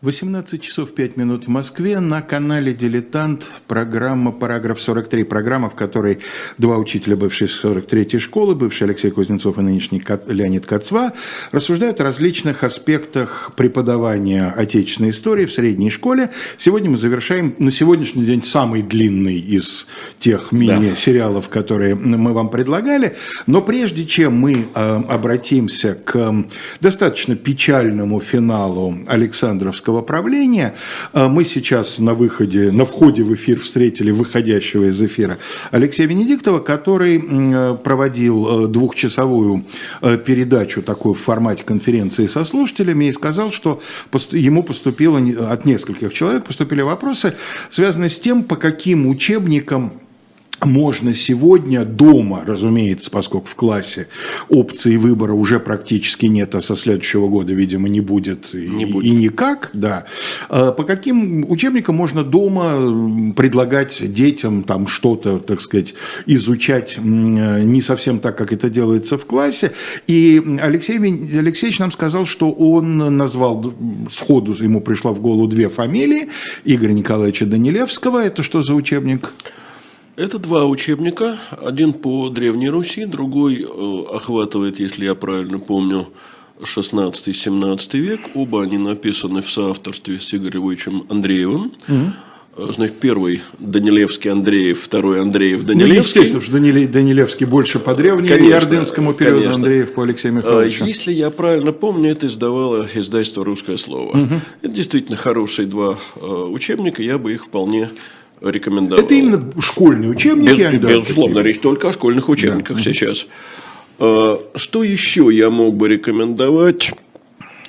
18 часов 5 минут в Москве на канале «Дилетант» программа «Параграф 43». Программа, в которой два учителя бывшей 43-й школы, бывший Алексей Кузнецов и нынешний Леонид Кацва, рассуждают о различных аспектах преподавания отечественной истории в средней школе. Сегодня мы завершаем на сегодняшний день самый длинный из тех мини-сериалов, которые мы вам предлагали. Но прежде чем мы э, обратимся к достаточно печальному финалу Александровского политического правления. А мы сейчас на выходе, на входе в эфир встретили выходящего из эфира Алексея Венедиктова, который проводил э, двухчасовую э, передачу такую в формате конференции со слушателями и сказал, что ему поступило от нескольких человек поступили вопросы, связанные с тем, по каким учебникам можно сегодня дома, разумеется, поскольку в классе опции выбора уже практически нет, а со следующего года, видимо, не будет, не и, будет. и никак, да. А по каким учебникам можно дома предлагать детям там что-то, так сказать, изучать не совсем так, как это делается в классе. И Алексей Алексеевич нам сказал, что он назвал сходу, ему пришло в голову две фамилии, Игоря Николаевича Данилевского, это что за учебник? Это два учебника. Один по Древней Руси, другой э, охватывает, если я правильно помню, 16-17 век. Оба они написаны в соавторстве с Игорем Андреевым. Угу. Значит, первый Данилевский Андреев, второй Андреев ну, Данилевский. Ну, естественно, что Данилевский больше по древнему и ордынскому периоду, конечно. Андреев по Алексею а, Михайловичу. Если я правильно помню, это издавало издательство «Русское слово». Угу. Это действительно хорошие два учебника, я бы их вполне рекомендовал. Это именно школьные учебники? Без, безусловно, речь только о школьных учебниках да. сейчас. А, что еще я мог бы рекомендовать?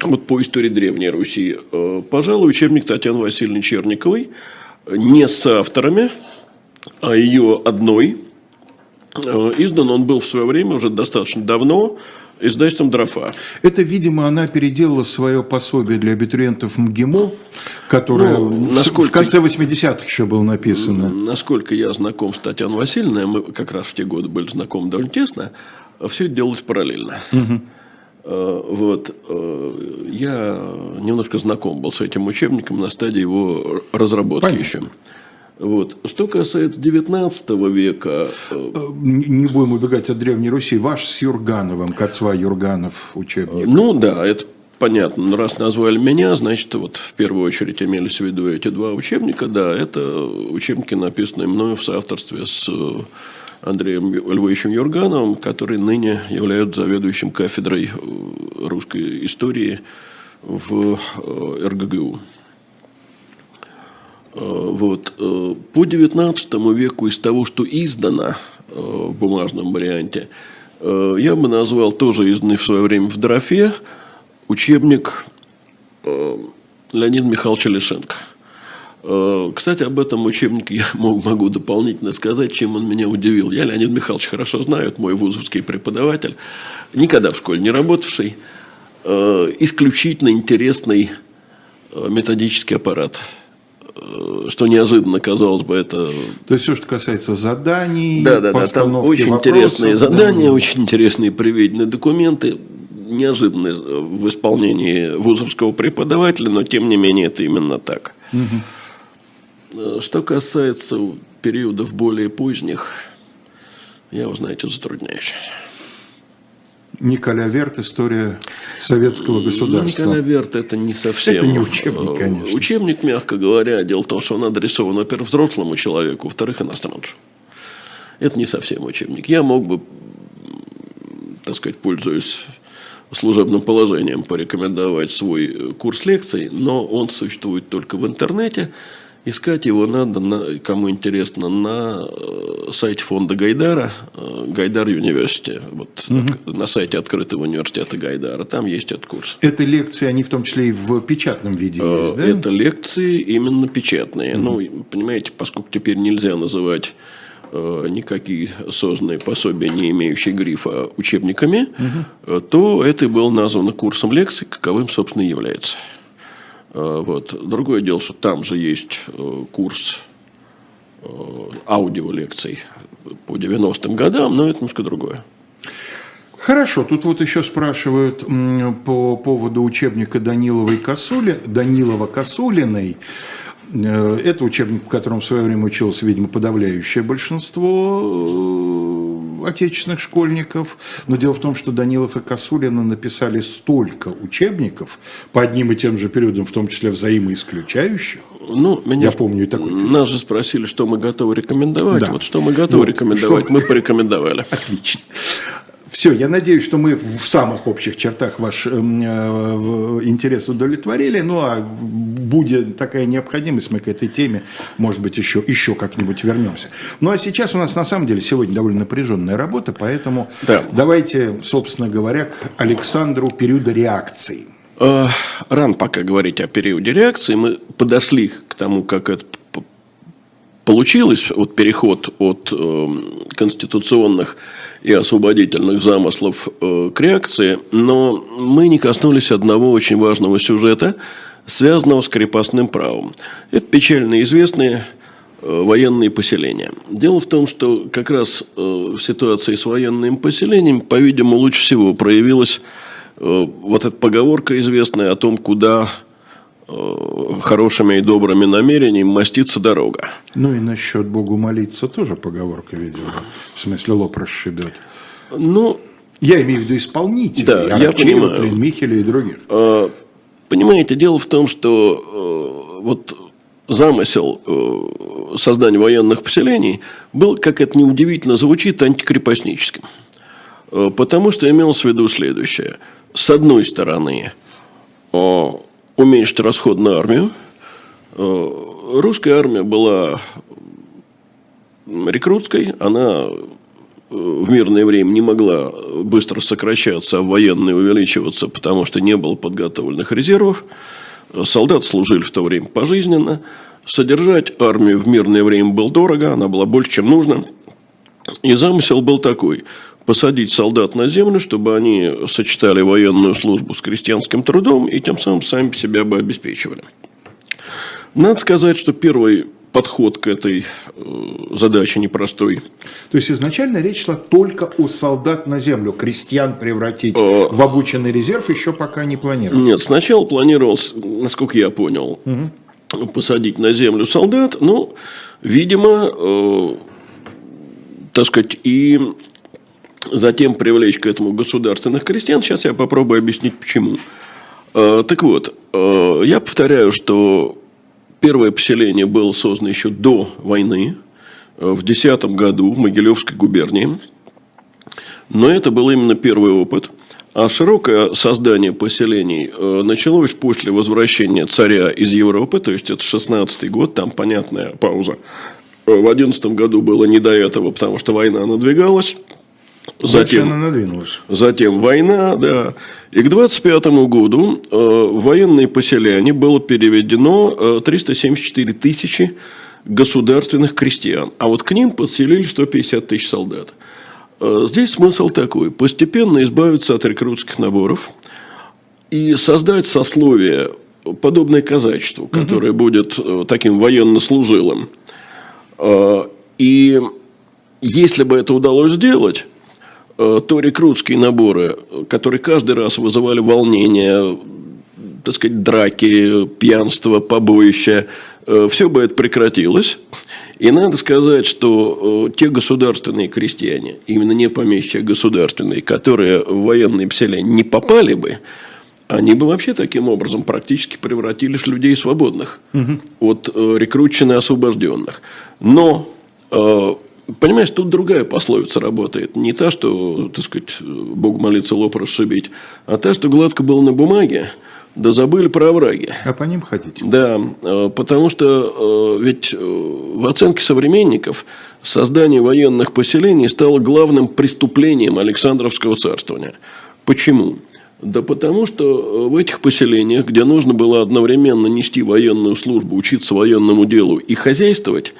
Вот по истории Древней Руси. А, пожалуй, учебник Татьяны Васильевны Черниковой. Не с авторами, а ее одной. А, издан он был в свое время уже достаточно давно издательством «Дрофа». Это, видимо, она переделала свое пособие для абитуриентов МГИМО, которое ну, насколько, в конце 80-х еще было написано. Насколько я знаком с Татьяной Васильевной, мы как раз в те годы были знакомы довольно тесно, все это делалось параллельно. Угу. Вот. Э, я немножко знаком был с этим учебником на стадии его разработки Понятно. еще. Вот. Что касается XIX века... Э, э, не будем убегать от Древней Руси. Ваш с Юргановым, Кацва Юрганов учебник. Ну да, это понятно. Но раз назвали меня, значит, вот в первую очередь имелись в виду эти два учебника. Да, это учебники, написанные мною в соавторстве с э, Андреем Львовичем Юргановым, который ныне является заведующим кафедрой русской истории в РГГУ. Э, вот. Э, по XIX веку из того, что издано э, в бумажном варианте, я бы назвал тоже изданный в свое время в Дрофе учебник Леонида Михайловича Лишенко. Кстати, об этом учебнике я могу дополнительно сказать, чем он меня удивил. Я Леонид Михайлович хорошо знаю, это мой вузовский преподаватель, никогда в школе не работавший, исключительно интересный методический аппарат – что неожиданно, казалось бы, это... То есть, все, что касается заданий, Да, да, да, там очень вопросов, интересные задания, да. очень интересные приведенные документы, неожиданные в исполнении вузовского преподавателя, но тем не менее это именно так. Угу. Что касается периодов более поздних, я, вы знаете, затрудняюсь. Николя Верт «История советского государства». Николя Верт – это не совсем… Это не учебник, конечно. Учебник, мягко говоря. Дело в том, что он адресован, во-первых, взрослому человеку, во-вторых, иностранцу. Это не совсем учебник. Я мог бы, так сказать, пользуясь служебным положением, порекомендовать свой курс лекций, но он существует только в интернете – Искать его надо, на, кому интересно, на э, сайте фонда Гайдара, э, Гайдар Университи, вот угу. на сайте открытого университета Гайдара, там есть этот курс. Это лекции, они в том числе и в печатном виде э, есть, да? Это лекции именно печатные. Угу. Ну, понимаете, поскольку теперь нельзя называть никакие созданные пособия, не имеющие грифа, учебниками, угу. то это было названо курсом лекций, каковым, собственно, и является. Э, вот. Другое дело, что там же есть э, курс э, аудиолекций по 90-м годам, но это немножко другое. Хорошо, тут вот еще спрашивают по поводу учебника Даниловой Косули, Данилова Косулиной. Это учебник, в котором в свое время училось, видимо, подавляющее большинство отечественных школьников. Но дело в том, что Данилов и Косулина написали столько учебников по одним и тем же периодам, в том числе взаимоисключающих. Ну, меня Я помню и такой период. Нас же спросили, что мы готовы рекомендовать. Да. Вот что мы готовы ну, рекомендовать, что... мы порекомендовали. Отлично. Все, я надеюсь, что мы в самых общих чертах ваш эм, э, интерес удовлетворили. Ну, а будет такая необходимость, мы к этой теме, может быть, еще, еще как-нибудь вернемся. Ну, а сейчас у нас, на самом деле, сегодня довольно напряженная работа, поэтому да. давайте, собственно говоря, к Александру периода реакции. Э, рано пока говорить о периоде реакции. Мы подошли к тому, как это получилось, вот переход от э, конституционных и освободительных замыслов э, к реакции, но мы не коснулись одного очень важного сюжета, связанного с крепостным правом. Это печально известные э, военные поселения. Дело в том, что как раз э, в ситуации с военным поселением, по-видимому, лучше всего проявилась э, вот эта поговорка известная о том, куда хорошими и добрыми намерениями мастится дорога. Ну и насчет Богу молиться тоже поговорка, видимо. В смысле, лоб расшибет. Ну, я имею в виду исполнителей. Да, я понимаю. Михеля и других. А, понимаете, дело в том, что э, вот замысел э, создания военных поселений был, как это неудивительно звучит, антикрепостническим. Потому что имелось в виду следующее. С одной стороны, уменьшить расход на армию. Э, русская армия была рекрутской, она э, в мирное время не могла быстро сокращаться, а военные увеличиваться, потому что не было подготовленных резервов. Солдаты служили в то время пожизненно. Содержать армию в мирное время было дорого, она была больше, чем нужно. И замысел был такой – посадить солдат на землю, чтобы они сочетали военную службу с крестьянским трудом и тем самым сами себя бы обеспечивали. Надо сказать, что первый подход к этой э, задаче непростой. То есть изначально речь шла только о солдат на землю, крестьян превратить а... в обученный резерв еще пока не планировалось. Нет, сначала планировалось, насколько я понял, угу. посадить на землю солдат, ну, видимо, э, так сказать, и затем привлечь к этому государственных крестьян. Сейчас я попробую объяснить, почему. А, так вот, а, я повторяю, что первое поселение было создано еще до войны, а, в 2010 году в Могилевской губернии. Но это был именно первый опыт. А широкое создание поселений началось после возвращения царя из Европы, то есть это 16 год, там понятная пауза. В 2011 году было не до этого, потому что война надвигалась. Затем, затем война, да. И к 25 году э, в военные поселения было переведено э, 374 тысячи государственных крестьян. А вот к ним подселили 150 тысяч солдат. Э, здесь смысл такой. Постепенно избавиться от рекрутских наборов и создать сословие, подобное казачеству, которое угу. будет э, таким военнослужилым. Э, и если бы это удалось сделать, то рекрутские наборы, которые каждый раз вызывали волнение, так сказать, драки, пьянство, побоища, э, все бы это прекратилось. И надо сказать, что э, те государственные крестьяне, именно не помещие, а государственные, которые в военные поселения не попали бы, они бы вообще таким образом практически превратились в людей свободных угу. от рекрутчины освобожденных. Но Понимаешь, тут другая пословица работает. Не та, что, так сказать, Бог молится лоб расшибить, а та, что гладко было на бумаге, да забыли про овраги. А по ним хотите? Да, э, потому что э, ведь э, в оценке современников создание военных поселений стало главным преступлением Александровского царствования. Почему? Да потому что в этих поселениях, где нужно было одновременно нести военную службу, учиться военному делу и хозяйствовать,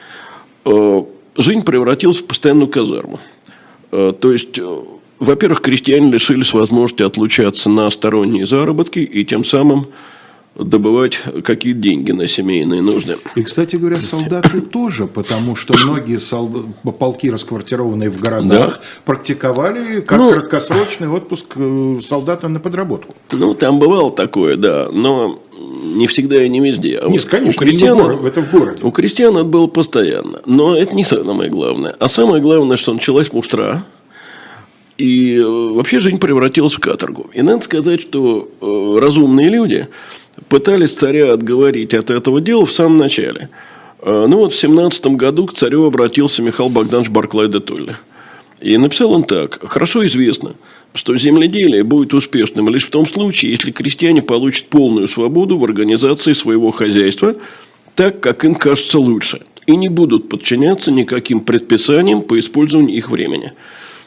жизнь превратилась в постоянную казарму. Э, то есть, э, во-первых, крестьяне лишились возможности отлучаться на сторонние заработки и тем самым добывать какие деньги на семейные нужды. И, кстати говоря, солдаты тоже, потому что многие солдат, полки, расквартированные в городах, да. практиковали как ну, краткосрочный отпуск э, солдата на подработку. Ну, там бывало такое, да, но не всегда и не везде. А Нет, вот конечно, у крестьян, город, это в городе. У крестьян это было постоянно. Но это не самое главное. А самое главное, что началась муштра. И э, вообще жизнь превратилась в каторгу. И надо сказать, что э, разумные люди пытались царя отговорить от этого дела в самом начале. Э, ну вот в 17 году к царю обратился Михаил Богданович Барклай де Толли. И написал он так. Хорошо известно, что земледелие будет успешным лишь в том случае, если крестьяне получат полную свободу в организации своего хозяйства, так, как им кажется лучше, и не будут подчиняться никаким предписаниям по использованию их времени.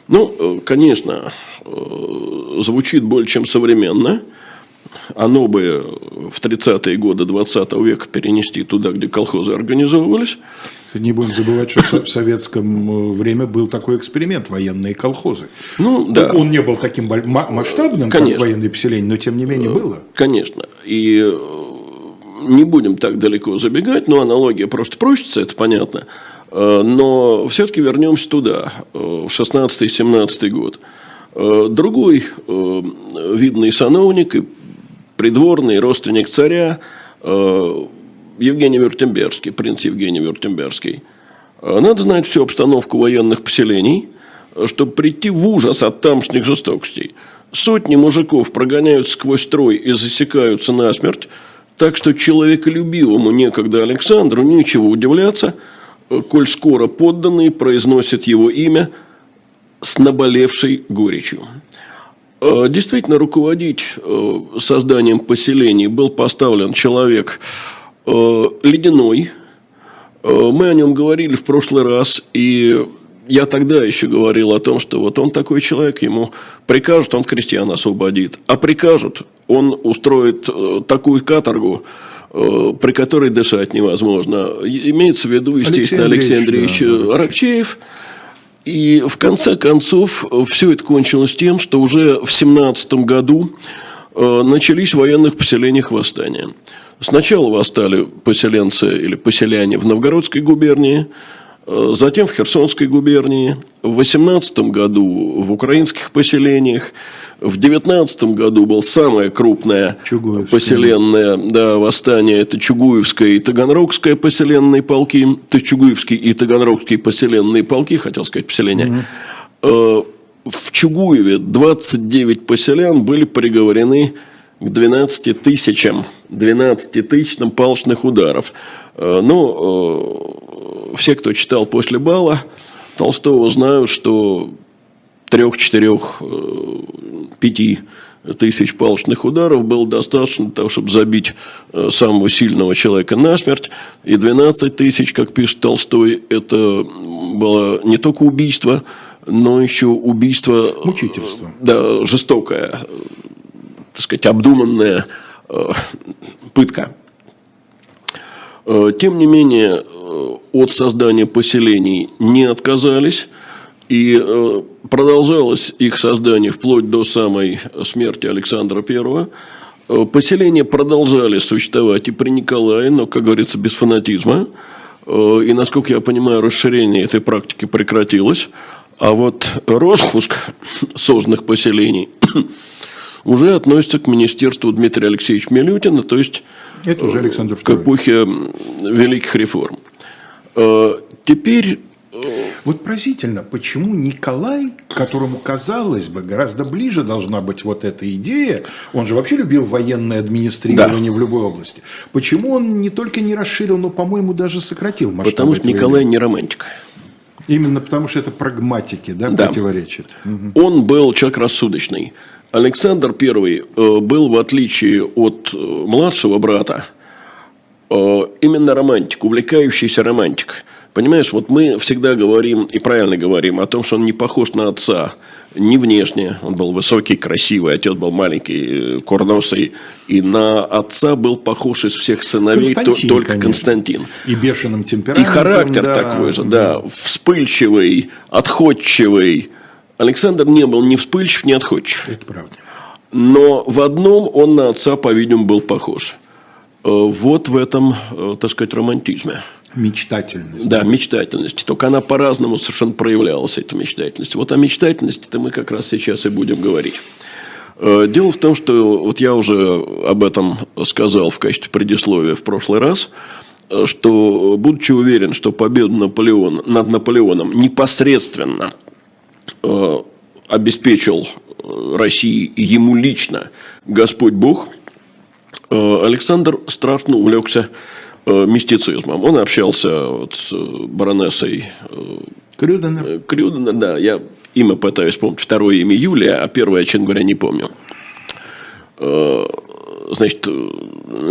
Ну, э, конечно, э, звучит более чем современно. Оно бы в 30-е годы 20 века перенести туда, где колхозы организовывались. Не будем забывать, что в советском э, время был такой эксперимент военные колхозы. Ну, да. Он не был таким масштабным, Конечно. как военные поселения, но тем не менее было. Конечно. И не будем так далеко забегать, но аналогия просто прочится, это понятно. Э, но все-таки вернемся туда, э, в 16-17 год. Э, другой видный сановник и придворный родственник царя Евгений Вертемберский, принц Евгений Вертемберский. Надо знать всю обстановку военных поселений, чтобы прийти в ужас от тамошних жестокостей. Сотни мужиков прогоняют сквозь строй и засекаются насмерть, так что человеколюбивому некогда Александру нечего удивляться – коль скоро подданные произносят его имя с наболевшей горечью. Э, действительно, руководить э, созданием поселений был поставлен человек э, ледяной. Мы о нем говорили в прошлый раз, и я тогда еще говорил о том, что вот он такой человек, ему прикажут, он крестьян освободит, а прикажут, он устроит такую каторгу, при которой дышать невозможно. Имеется в виду, естественно, Алексей Андреевич, Алексей Андреевич да, Аракчеев. И в конце концов все это кончилось тем, что уже в 17 году э, начались в военных поселениях восстания. Сначала восстали поселенцы или поселяне в Новгородской губернии, Э, затем в Херсонской губернии, в 18 году в украинских поселениях, в 19 году было самое крупное поселенное да, восстание, это Чугуевское и Таганрогское поселенные полки, то есть Чугуевские и Таганрогские поселенные полки, хотел сказать поселения. Угу. В Чугуеве 29 поселян были приговорены к 12 тысячам, 12 тысячам палочных ударов. Э, ну, все, кто читал после бала Толстого, знают, что трех, четырех, э, пяти тысяч палочных ударов было достаточно для того, чтобы забить э, самого сильного человека насмерть. И 12 тысяч, как пишет Толстой, это было не только убийство, но еще убийство... Э, Мучительство. Да, жестокое, так сказать, обдуманная пытка. Тем не менее, от создания поселений не отказались. И э, продолжалось их создание вплоть до самой смерти Александра I. Э, поселения продолжали существовать и при Николае, но, как говорится, без фанатизма. Э, и, насколько я понимаю, расширение этой практики прекратилось. А вот распуск созданных поселений уже относится к министерству Дмитрия Алексеевича Милютина, то есть Это уже Александр II. к эпохе великих реформ. Э, теперь э, вот поразительно, почему Николай, которому, казалось бы, гораздо ближе должна быть вот эта идея, он же вообще любил военное администрирование да. в любой области, почему он не только не расширил, но, по-моему, даже сократил масштаб Потому что Николай явления? не романтик. Именно потому что это прагматики, да, да. противоречит. Угу. Он был человек рассудочный. Александр I э, был, в отличие от младшего брата, Э, именно романтик, увлекающийся романтик. Понимаешь, вот мы всегда говорим, и правильно говорим, о том, что он не похож на отца, не внешне, он был высокий, красивый, отец был маленький, э, курносый, и на отца был похож из всех сыновей Константин, только конечно. Константин. И бешеным темпераментом. И характер да, такой же, да, да, вспыльчивый, отходчивый. Александр не был ни вспыльчив, ни отходчив. Это правда. Но в одном он на отца, по-видимому, был похож – вот в этом, так сказать, романтизме. Мечтательность. Да, мечтательность. Только она по-разному совершенно проявлялась, эта мечтательность. Вот о мечтательности-то мы как раз сейчас и будем говорить. Дело в том, что вот я уже об этом сказал в качестве предисловия в прошлый раз, что, будучи уверен, что победу Наполеона, над Наполеоном непосредственно обеспечил России ему лично Господь Бог, Александр страшно увлекся мистицизмом. Он общался вот с баронессой Крюдена. Крюдена, да. Я имя пытаюсь помнить. Второе имя Юлия, а первое, честно говоря, не помню. Значит,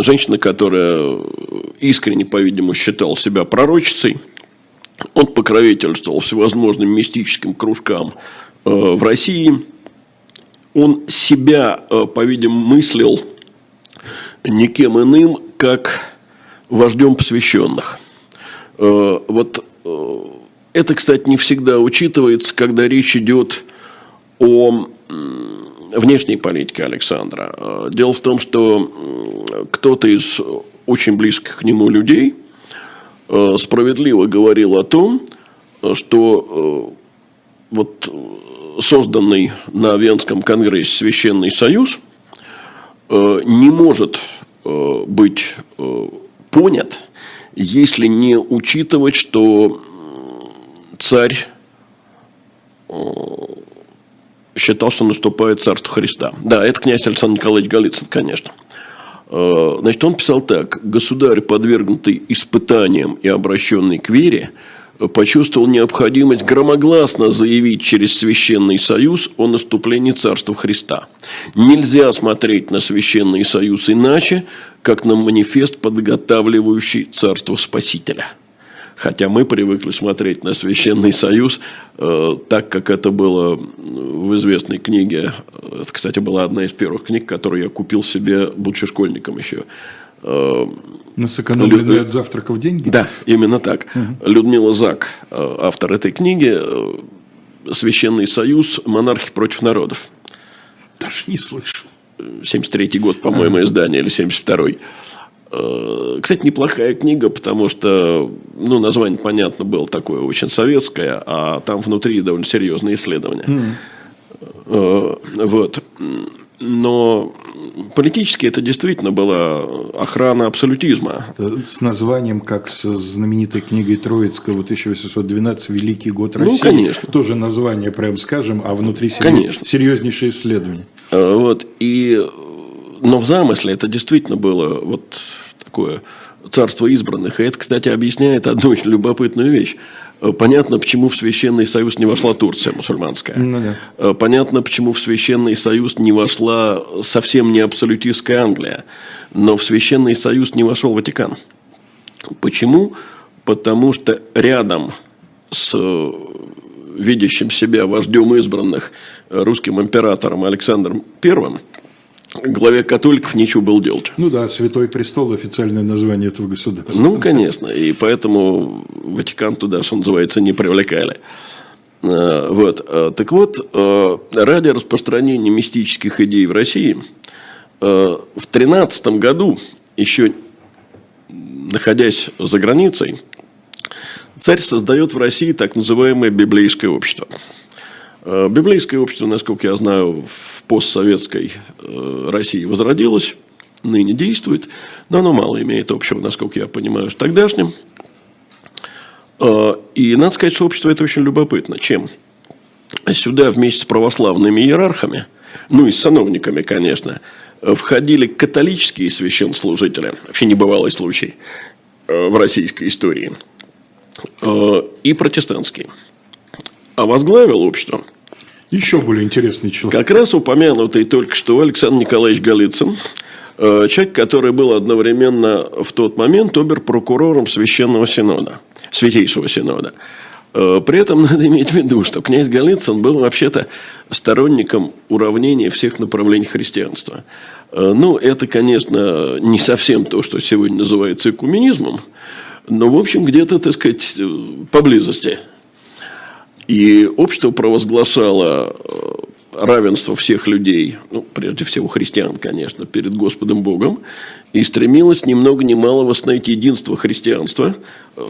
женщина, которая искренне, по-видимому, считала себя пророчицей, он покровительствовал всевозможным мистическим кружкам в России. Он себя, по-видимому, мыслил никем иным, как вождем посвященных. Вот это, кстати, не всегда учитывается, когда речь идет о внешней политике Александра. Дело в том, что кто-то из очень близких к нему людей справедливо говорил о том, что вот созданный на Венском конгрессе Священный Союз не может быть понят, если не учитывать, что царь считал, что наступает царство Христа. Да, это князь Александр Николаевич Голицын, конечно. Значит, он писал так. «Государь, подвергнутый испытаниям и обращенный к вере, почувствовал необходимость громогласно заявить через Священный Союз о наступлении Царства Христа. Нельзя смотреть на Священный Союз иначе, как на манифест, подготавливающий Царство Спасителя. Хотя мы привыкли смотреть на Священный Союз э, так, как это было в известной книге. Это, кстати, была одна из первых книг, которую я купил себе, будучи школьником еще. Э, на сэкономленные Лю... от завтраков деньги? Да, именно так. Угу. Людмила Зак, э, автор этой книги, э, «Священный союз. Монархи против народов». Даже не слышал. 73-й год, по-моему, издание, или 72-й. Кстати, неплохая книга, потому что, ну, название, понятно, было такое очень советское, а там внутри довольно серьезные исследования. Mm. Вот. Но политически это действительно была охрана абсолютизма. С названием, как с знаменитой книгой Троицкого 1812 «Великий год ну, России». Ну, конечно. Тоже название, прям скажем, а внутри конечно. серьезнейшее исследование. А, вот, и, но в замысле это действительно было вот такое царство избранных. И это, кстати, объясняет одну очень любопытную вещь. Понятно, почему в Священный Союз не вошла Турция мусульманская. Ну, да. Э, понятно, почему в Священный Союз не вошла совсем не абсолютистская Англия. Но в Священный Союз не вошел Ватикан. Почему? Потому что рядом с э, видящим себя вождем избранных русским императором Александром Первым – главе католиков нечего было делать. Ну да, Святой Престол – официальное название этого государства. Ну, конечно. И поэтому Ватикан туда, что называется, не привлекали. А, вот. А, так вот, а, ради распространения мистических идей в России в 13 году, еще находясь за границей, царь создает в России так называемое библейское общество – Э, библейское общество, насколько я знаю, в постсоветской э, России возродилось, ныне действует, но оно мало имеет общего, насколько я понимаю, с тогдашним. Э, и надо сказать, что общество это очень любопытно. Чем? Сюда вместе с православными иерархами, ну и с сановниками, конечно, входили католические священнослужители, вообще небывалый случай в российской истории, и протестантские. А возглавил общество еще более интересный человек. Как раз упомянутый только что Александр Николаевич Голицын, э, человек, который был одновременно в тот момент обер-прокурором Священного Синода, Святейшего Синода. Э, при этом надо иметь в виду, что князь Голицын был вообще-то сторонником уравнения всех направлений христианства. Э, ну, это, конечно, не совсем то, что сегодня называется экуменизмом, но, в общем, где-то, так сказать, поблизости – и общество провозглашало равенство всех людей, ну, прежде всего христиан, конечно, перед Господом Богом, и стремилась ни много ни мало восстановить единство христианства. Э,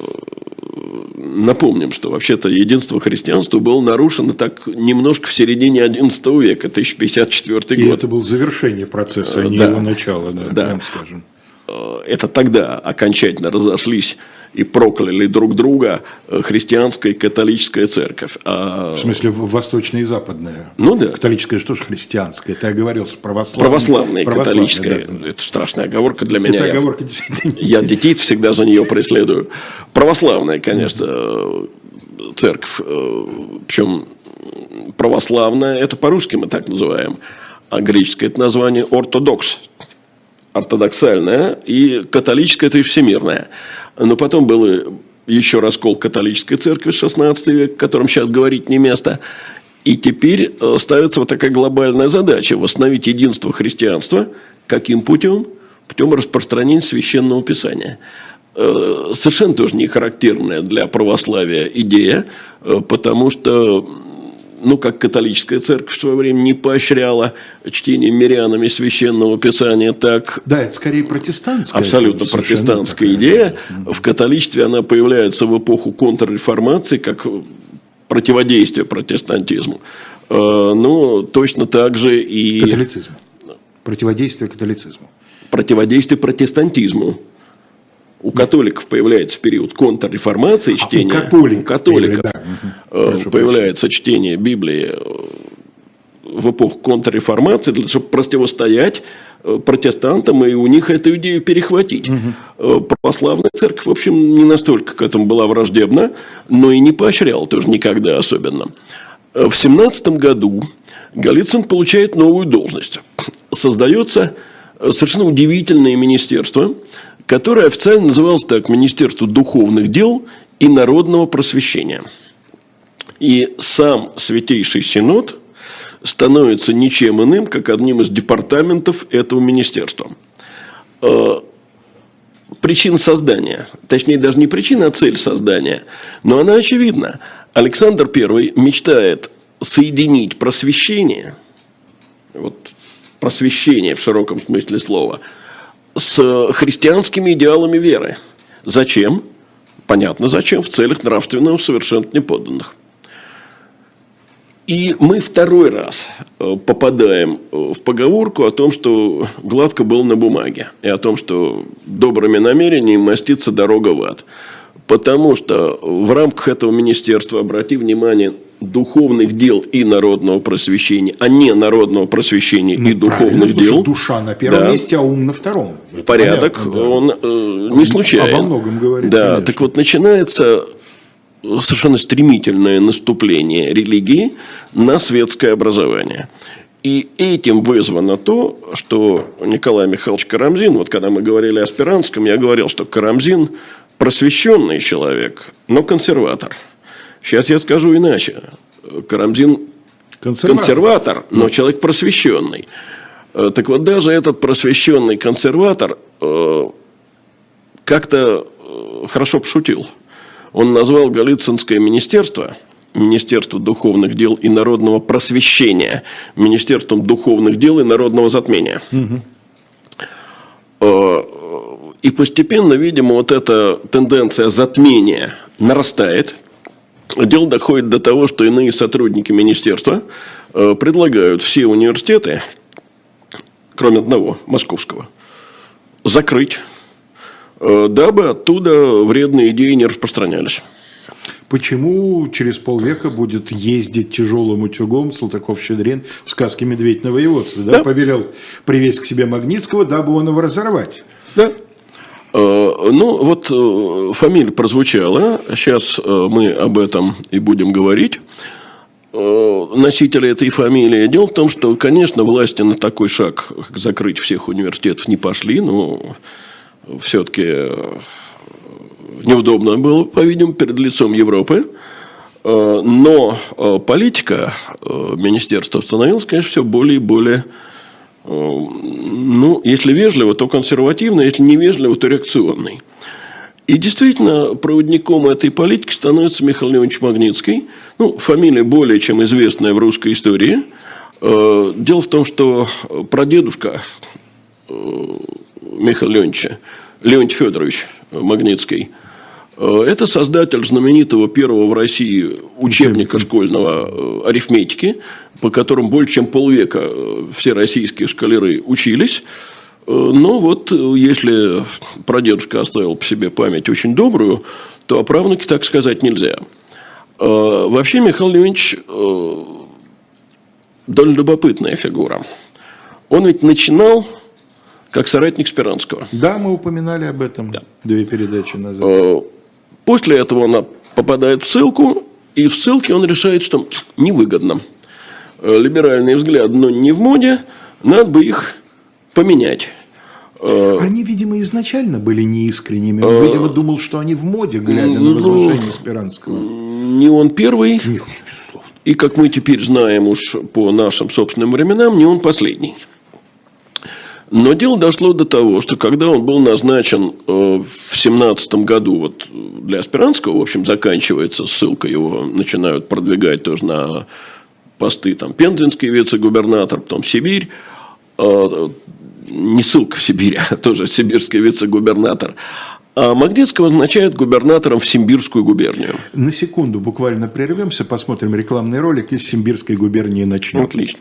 напомним, что вообще-то единство христианства было нарушено так немножко в середине XI века, 1054 год. И это было завершение процесса, а не да. его начало, да, да. скажем. Э, это тогда окончательно разошлись и прокляли друг друга э, христианская и католическая церковь. А... В смысле, восточная и западная? Ну да. Католическая что ж христианская? Ты оговорился, православная. Православная и католическая. Да. Это страшная оговорка для меня. Это оговорка действительно. Я детей всегда за нее преследую. Православная, конечно, э, церковь. Э, Причем православная, это по-русски мы так называем. А греческое это название ортодокс ортодоксальная, и католическая – это и всемирная. Но потом был еще раскол католической церкви в 16 век, о котором сейчас говорить не место. И теперь э, ставится вот такая глобальная задача – восстановить единство христианства. Каким путем? Путем распространения священного писания. Э, совершенно тоже не характерная для православия идея, э, потому что ну, как католическая церковь в свое время не поощряла чтение мирянами священного писания, так... Да, это скорее протестантская. Абсолютно протестантская такая, идея. Да. В католичестве она появляется в эпоху контрреформации, как противодействие протестантизму. Но точно так же и... Католицизм. Противодействие католицизму. Противодействие протестантизму у католиков появляется в период контрреформации чтение. А у католиков, у католиков да. Э, появляется чтение Библии э, в эпоху контрреформации, для чтобы противостоять э, протестантам и у них эту идею перехватить. Угу. Православная церковь, в общем, не настолько к этому была враждебна, но и не поощряла тоже никогда особенно. В 17 году Голицын получает новую должность. Создается совершенно удивительное министерство – которое официально называлось так Министерство духовных дел и народного просвещения. И сам Святейший Синод становится ничем иным, как одним из департаментов этого министерства. Э, причина создания, точнее даже не причина, а цель создания, но она очевидна. Александр I мечтает соединить просвещение, вот просвещение в широком смысле слова – с христианскими идеалами веры. Зачем? Понятно, зачем? В целях нравственного совершенствования подданных. И мы второй раз э, попадаем э, в поговорку о том, что гладко было на бумаге, и о том, что добрыми намерениями мастится дорога в ад. Потому что в рамках этого министерства, обрати внимание, духовных дел и народного просвещения, а не народного просвещения ну, и духовных дел. Душа на первом да. месте, а ум на втором. Это Порядок, понятно, да. он э, не случайен. Обо многом говорит. Да, конечно. так вот начинается совершенно стремительное наступление религии на светское образование. И этим вызвано то, что Николай Михайлович Карамзин, вот когда мы говорили о Спиранском, я говорил, что Карамзин просвещенный человек, но консерватор – Сейчас я скажу иначе. Карамзин консерватор, консерватор но человек просвещенный. Э, так вот, даже этот просвещенный консерватор э, как-то э, хорошо пошутил. Он назвал Голицынское министерство Министерство духовных дел и народного просвещения Министерством духовных дел и народного затмения. Угу. И постепенно, видимо, вот эта тенденция затмения нарастает – дело доходит до того, что иные сотрудники министерства э, предлагают все университеты, кроме одного, московского, закрыть, э, дабы оттуда вредные идеи не распространялись. Почему через полвека будет ездить тяжелым утюгом Салтыков-Щедрин в сказке «Медведь на воеводстве»? Да? да? Повелел привезть к себе Магнитского, дабы он его разорвать. Да. Э, ну, вот э, фамилия прозвучала. Сейчас э, мы об этом и будем говорить. Носители этой фамилии. Дело в том, что, конечно, власти на такой шаг закрыть всех университетов не пошли, но все-таки неудобно было, по-видимому, перед лицом Европы. Но политика министерства становилась, конечно, все более и более ну, если вежливо, то консервативный, если невежливо, то реакционный. И действительно, проводником этой политики становится Михаил Леонидович Магнитский. Ну, фамилия более чем известная в русской истории. Э, дело в том, что прадедушка э, Михаила Леонидовича, Леонтий Федорович Магнитский, э, это создатель знаменитого первого в России учебника школьного арифметики, по которому больше чем полвека все российские школяры учились. Но вот если прадедушка оставил по себе память очень добрую, то о правнуке так сказать нельзя. Вообще Михаил Леонидович довольно любопытная фигура. Он ведь начинал как соратник Спиранского. Да, мы упоминали об этом да. две передачи назад. Э, после этого она попадает в ссылку, и в ссылке он решает, что невыгодно. Э, либеральные взгляды, но не в моде, надо бы их поменять. Э, они, видимо, изначально были неискренними. Он, видимо, думал, что они в моде, глядя на ну, возвышение Спиранского. Не он первый. Нет, безусловно. И, как мы теперь знаем уж по нашим собственным временам, не он последний. Но дело дошло до того, что когда он был назначен э, в семнадцатом году вот для Аспиранского, в общем, заканчивается ссылка, его начинают продвигать тоже на посты, там, Пензенский вице-губернатор, потом Сибирь, э, не ссылка в Сибирь, а тоже сибирский вице-губернатор. А Магнитского назначают губернатором в Симбирскую губернию. На секунду буквально прервемся, посмотрим рекламный ролик из Симбирской губернии начнем. Отлично.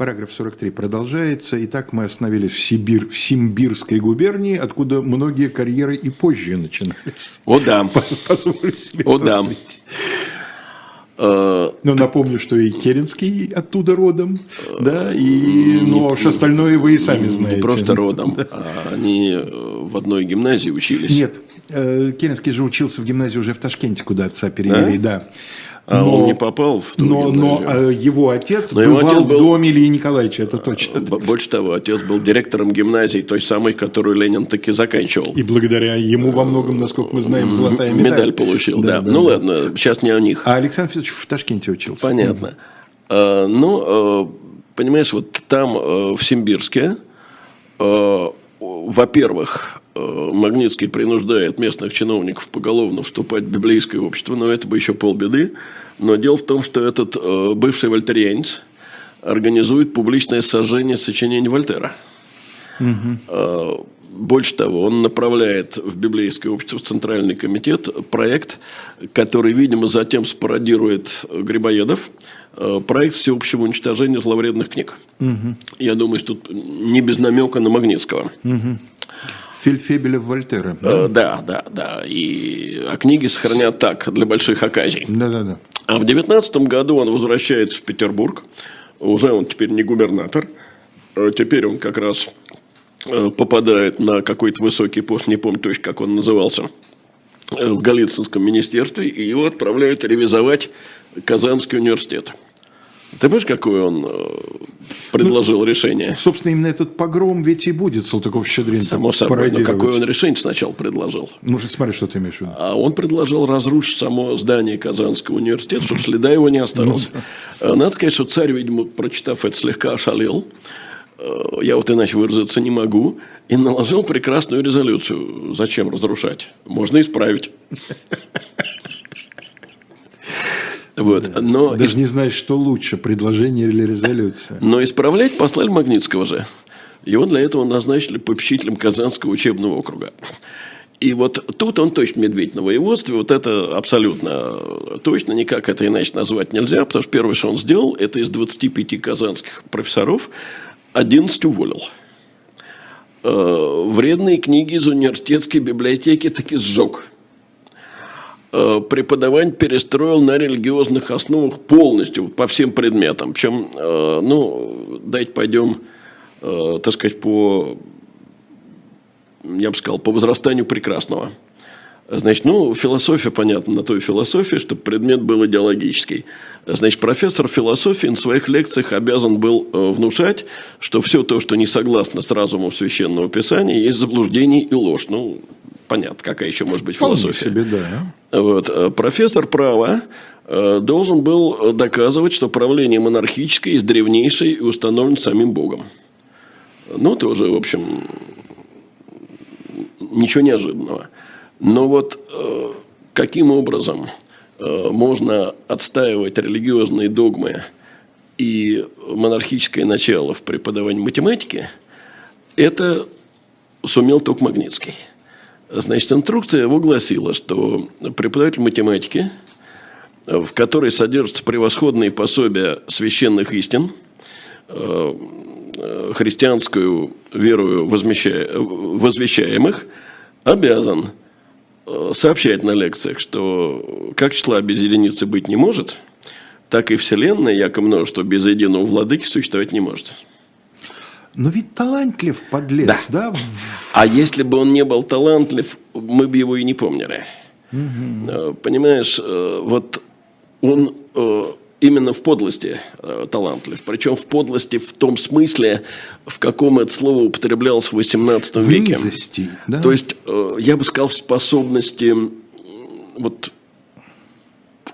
Параграф 43 продолжается. Итак, мы остановились в, Сибирь, в Симбирской губернии, откуда многие карьеры и позже начинались. О да. Позволю себе О да. Э, Но напомню, что и Керенский оттуда родом, да, и ну, а уж остальное вы и сами знаете. Не просто родом, а они э, в одной гимназии учились. Нет, э, Керенский же учился в гимназии уже в Ташкенте, куда отца перевели, да. да. А но, он не попал в ту но, но а, его отец но бывал его отец был, в доме Ильи Николаевича, это точно. Больше того, отец был директором гимназии, той самой, которую Ленин таки заканчивал. И благодаря ему во многом, насколько мы знаем, золотая медаль. Медаль получил, да. да. да ну да. ладно, сейчас не о них. А Александр Федорович в Ташкенте учился. Понятно. А, ну, а, понимаешь, вот там, а, в Симбирске, во-первых, Э, Магнитский принуждает местных чиновников поголовно вступать в библейское общество, но это бы еще полбеды. Но дело в том, что этот э, бывший вольтерианец организует публичное сожжение сочинений Вольтера. Угу. Больше того, он направляет в библейское общество, в Центральный комитет проект, который, видимо, затем спародирует Грибоедов, проект всеобщего уничтожения зловредных книг. Угу. Я думаю, что тут не без намека на Магнитского. Угу. Фельдфебеля Вольтера. Да? Э, да, да, да. И а книги сохранят так для больших оказий. Да, да, да. А в девятнадцатом году он возвращается в Петербург. Уже он теперь не губернатор. Э, теперь он как раз э, попадает на какой-то высокий пост, не помню точно, как он назывался, в Голицынском министерстве, и его отправляют ревизовать Казанский университет. Ты понимаешь, какое он э, предложил ну, решение? Собственно, именно этот погром ведь и будет Салтыков-Щедрин. Само собой, но какое он решение сначала предложил? Ну, смотри, что ты имеешь в виду. А он предложил разрушить само здание Казанского университета, чтобы следа его не осталось. Ну, Надо сказать, что царь, видимо, прочитав это, слегка ошалел. Э, я вот иначе выразиться не могу. И наложил прекрасную резолюцию. Зачем разрушать? Можно исправить. Вот. Но, Даже не знаешь, что лучше, предложение или резолюция. но исправлять послали Магнитского же. Его для этого назначили попечителем Казанского учебного округа. И вот тут он точно медведь на воеводстве, вот это абсолютно точно, никак это иначе назвать нельзя, потому что первое, что он сделал, это из 25 казанских профессоров 11 уволил. Э, Вредные книги из университетской библиотеки таки сжег. Э, Преподавание перестроил на религиозных основах полностью, по всем предметам. Причем, э, ну, дайте пойдем, э, так сказать, по я бы сказал, по возрастанию прекрасного. Значит, ну, философия, понятно, на то и философия, чтобы предмет был идеологический. Значит, профессор философии на своих лекциях обязан был э, внушать, что все то, что не согласно с разумом священного писания, есть заблуждение и ложь. Ну, понятно, какая еще может быть Вполне философия. себе, да. Вот. э, Профессор права э, должен был доказывать, что правление монархическое есть древнейшее и установлено самим Богом. Ну, тоже, в общем, ничего неожиданного. Но вот э, каким образом э, можно отстаивать религиозные догмы и монархическое начало в преподавании математики, это сумел только Магнитский. Значит, инструкция его гласила, что преподаватель математики, в которой содержатся превосходные пособия священных истин, э, христианскую веру возвещаемых, обязан э, сообщать на лекциях, что как числа без единицы быть не может, так и Вселенная, яко множество без единого владыки существовать не может. Но ведь талантлив подлец, да? в- А если бы он не был талантлив, мы бы его и не помнили. Э, Понимаешь, э, вот он именно в подлости э, талантлив. Причем в подлости в том смысле, в каком это слово употреблялось в XVIII веке. низости, да? То есть, э, я бы сказал, способности вот,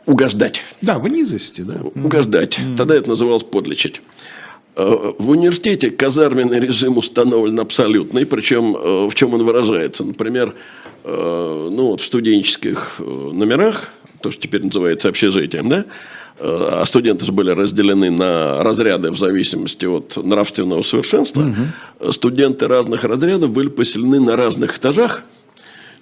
угождать. Да, в низости, да. Угождать. Тогда это называлось подлечить. Э, В университете казарменный режим установлен абсолютный, причем э, в чем он выражается. Например, ну, вот в студенческих э, номерах, то, что теперь называется общежитием, да, э, а студенты же были разделены на разряды в зависимости от нравственного совершенства. Э, Студенты разных разрядов были поселены на разных этажах,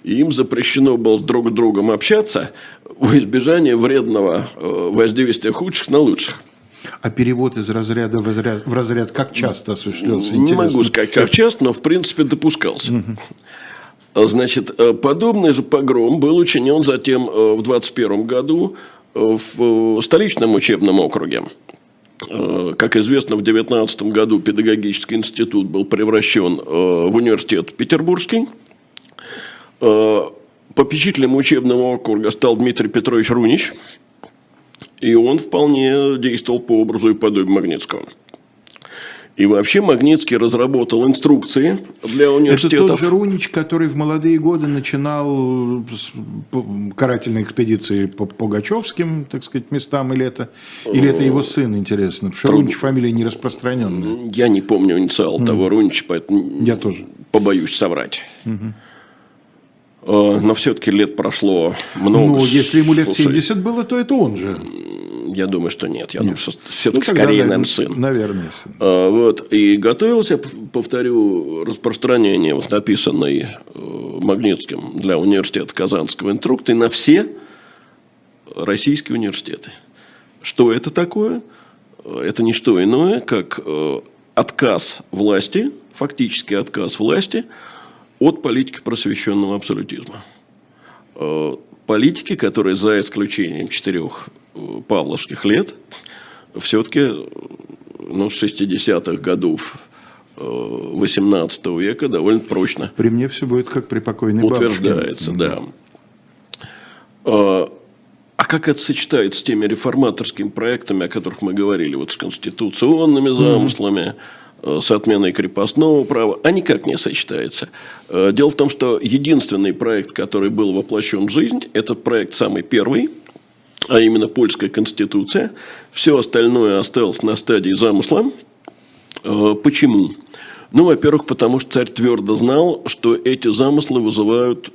и им запрещено было друг с другом общаться во избежание вредного э, воздействия худших на лучших. А перевод из разряда в разряд, в разряд как часто осуществлялся? Не Интересно. могу сказать, как часто, но в принципе допускался. Значит, э, подобный же погром был учинен затем э, в 21 году э, в столичном учебном округе. Как известно, в 19 году педагогический институт был превращен в университет Петербургский. Попечителем учебного округа стал Дмитрий Петрович Рунич. И он вполне действовал по образу и подобию Магнитского. И вообще Магнитский разработал инструкции для Это тот университетов. же Рунич, который в молодые годы начинал с п- карательные экспедиции по Пугачевским, так сказать, местам, или это, или это его сын, интересно? Потому что Трудно. Рунич фамилия не распространенная. Я не помню инициал того Рунича, поэтому Я тоже. побоюсь соврать. Э, Но все-таки лет прошло много. Ну, если ему лет Слушай, 70 было, то это он же. Я думаю, что нет. Я думаю, что все-таки Ну, скорее, наверное, наверное, сын. Наверное, сын. А, Вот. И готовился, повторю, распространение вот написанной э, Магнитским для университета Казанского инструкции на все российские университеты. Что это такое? Это не что иное, как э, отказ власти, фактически отказ власти от политики просвещенного абсолютизма. Э, Политики, которые за исключением четырех павловских лет все-таки ну, с 60-х годов э, 18 века довольно прочно При мне все будет как при покойной бабушке. утверждается, да. А а как это сочетается с теми реформаторскими проектами, о которых мы говорили, вот с конституционными замыслами, э, с отменой крепостного права? А никак не сочетается. Э, Дело в том, что единственный проект, который был воплощен в жизнь, этот проект самый первый, а именно польская конституция. Все остальное осталось на стадии замысла. Э, Почему? Ну, во-первых, потому что царь твердо знал, что эти замыслы вызывают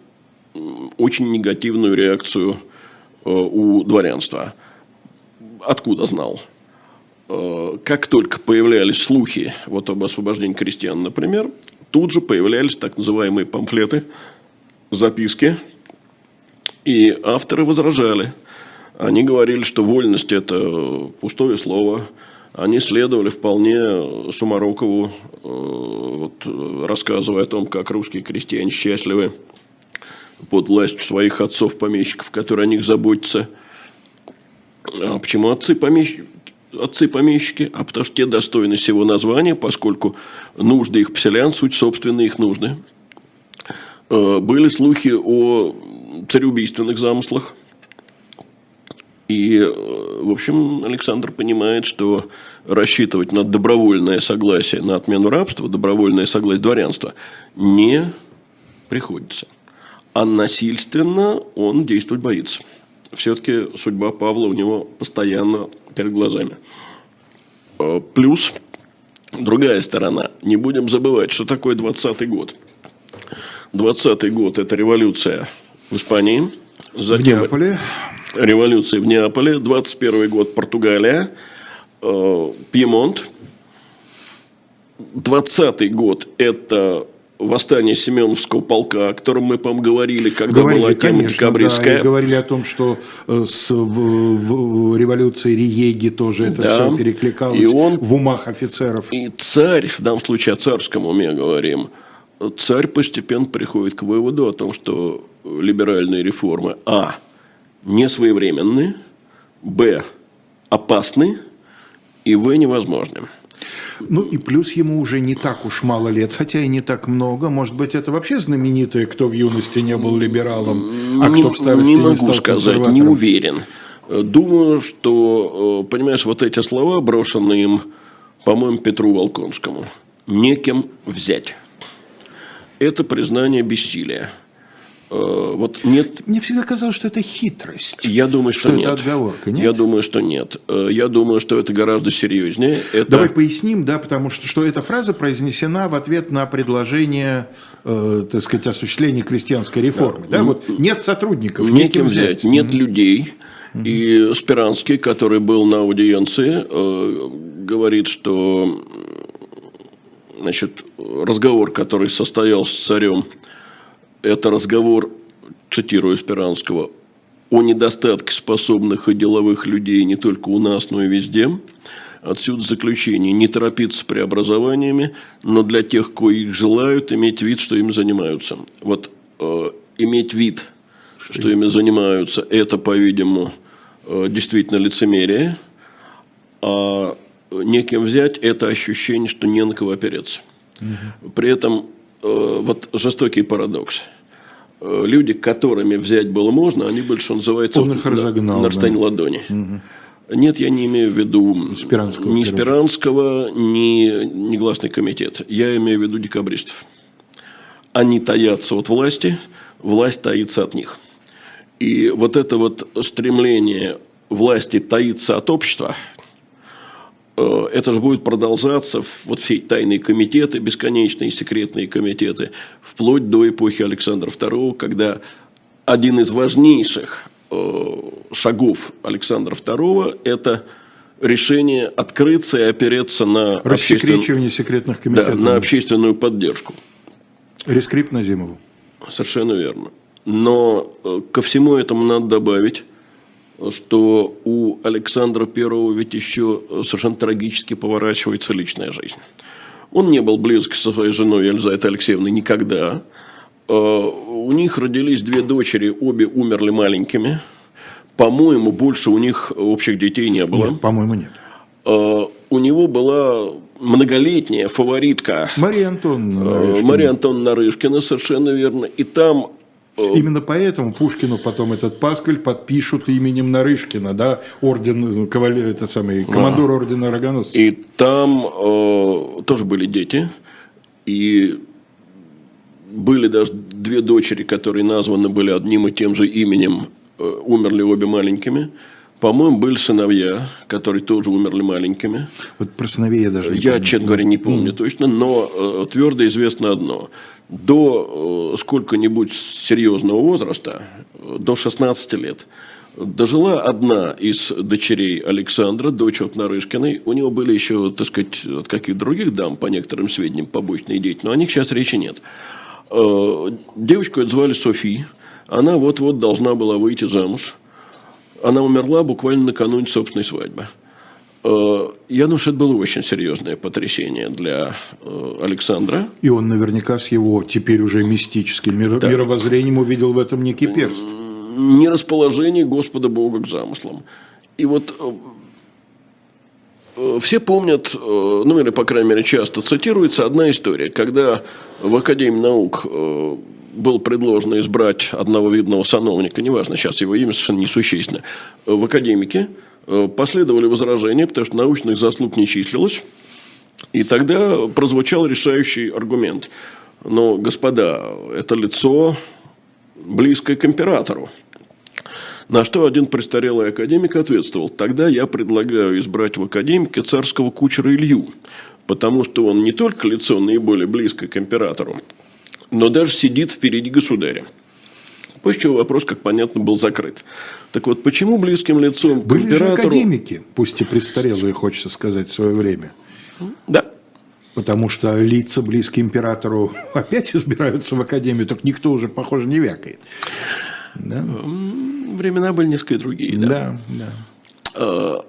очень негативную реакцию э, у дворянства. откуда знал? Э, как только появлялись слухи вот об освобождении крестьян, например, тут же появлялись так называемые памфлеты, записки, и авторы возражали. Они говорили, что вольность – это пустое слово. Они следовали вполне Сумарокову, э, вот, рассказывая о том, как русские крестьяне счастливы под властью своих отцов-помещиков, которые о них заботятся. А почему отцы-помещики? отцы-помещики, а потому что те достойны всего названия, поскольку нужды их поселян – суть собственные их нужды. Э, были слухи о цареубийственных замыслах. И, э, в общем, Александр понимает, что рассчитывать на добровольное согласие на отмену рабства, добровольное согласие дворянства не приходится. А насильственно он действовать боится. Все-таки судьба Павла у него постоянно перед глазами. Э, плюс другая сторона. Не будем забывать, что такое 20-й год. 20-й год – это революция в Испании. Затем в Неаполе. Революция в Неаполе. 21 год – Португалия. Э, Пьемонт. 20-й год – это восстание Семеновского полка, о котором мы, по-моему, говорили, когда говорили, была тема конечно, декабристская. Да, говорили о том, что э, с, в, в революции Риеги тоже это да. все перекликалось и он, в умах офицеров. И царь, в данном случае о царском уме говорим, царь постепенно приходит к выводу о том, что либеральные реформы, а, не своевременны, б, опасны, и в, невозможны. Ну и плюс ему уже не так уж мало лет, хотя и не так много. Может быть, это вообще знаменитое, кто в юности не был либералом, а не, кто в старости не могу не сказать, не уверен. Думаю, что, э, понимаешь, вот эти слова, брошенные им, по-моему, Петру Волконскому, неким взять. Это признание бессилия. Э, вот нет... Мне всегда казалось, что это хитрость. Я думаю, что, что нет. это отговорка, нет? Я думаю, что нет. Э, я думаю, что это гораздо серьезнее. Это... Давай поясним, да, потому что, что эта фраза произнесена в ответ на предложение, э, так сказать, осуществления крестьянской реформы. Да. Да? Вот нет сотрудников, неким взять. взять. Нет mm-hmm. людей. И Спиранский, который был на аудиенции, э, говорит, что значит, разговор, который состоялся с царем это разговор, цитирую Спиранского, о недостатке способных и деловых людей не только у нас, но и везде. Отсюда заключение. Не торопиться с преобразованиями, но для тех, кто их желают, иметь вид, что им занимаются. Вот э, иметь вид, что, что ими занимаются, это, по-видимому, э, действительно лицемерие. А неким взять это ощущение, что не на кого опереться. Угу. При этом вот жестокий парадокс. Э, люди, которыми взять было можно, они были, что называется, Он их разогнал, на, на расстоянии да. ладони. Угу. Нет, я не имею в виду Спиранского, ни Спиранского, ни негласный комитет. Я имею в виду декабристов. Они таятся от власти, власть таится от них. И вот это вот стремление власти таиться от общества – Э, это же будет продолжаться, вот все тайные комитеты, бесконечные секретные комитеты, вплоть до эпохи Александра II, когда один из важнейших э, шагов Александра II – это решение открыться и опереться на, обществен... секретных комитетов. Да, на общественную поддержку. Рескрипт Назимову. Совершенно верно. Но э, ко всему этому надо добавить, что у Александра Первого ведь еще совершенно трагически поворачивается личная жизнь. Он не был близок со своей женой Елизаветой Алексеевной никогда. Э, у них родились две дочери, обе умерли маленькими. По-моему, больше у них общих детей не было. Нет, по-моему, нет. Э, у него была многолетняя фаворитка Мария Антоновна э, Нарышкина. Мария Антоновна Нарышкина, совершенно верно. И там Именно поэтому Пушкину потом этот пасквиль подпишут именем Нарышкина, да, орден, кавалер, это самый, командор ордена Рогоносца. И там э, тоже были дети, и были даже две дочери, которые названы были одним и тем же именем, э, умерли обе маленькими. По-моему, были сыновья, которые тоже умерли маленькими. Вот про сыновей я даже не Я, помню. честно говоря, не помню mm. точно, но э, твердо известно одно – до э, сколько-нибудь серьезного возраста, до 16 лет, Дожила одна из дочерей Александра, дочь от Нарышкиной. У него были еще, так сказать, от каких других дам, по некоторым сведениям, побочные дети, но о них сейчас речи нет. Э, девочку звали Софи. Она вот-вот должна была выйти замуж. Она умерла буквально накануне собственной свадьбы. Я думаю, что это было очень серьезное потрясение для э, Александра. И он наверняка с его теперь уже мистическим миро- Да. мировоззрением увидел в этом некий перст. Нерасположение Господа Бога к замыслам. И вот э, все помнят, э, ну или, по крайней мере, часто цитируется одна история, когда в Академии наук э, был предложено избрать одного видного сановника, неважно, сейчас его имя совершенно несущественно, э, в академике, э, последовали возражения, потому что научных заслуг не числилось, и тогда прозвучал решающий аргумент. Но, господа, это лицо близкое к императору. На что один престарелый академик ответствовал, тогда я предлагаю избрать в академике царского кучера Илью, потому что он не только лицо наиболее близкое к императору, но даже сидит впереди государя. После чего вопрос, как понятно, был закрыт. Так вот, почему близким лицом к Были же императору... академики, пусть и престарелые, хочется сказать, в свое время. Да, Потому что лица, близкие императору, опять избираются в академию, только никто уже, похоже, не вякает. Да, времена были несколько другие. да. да. да.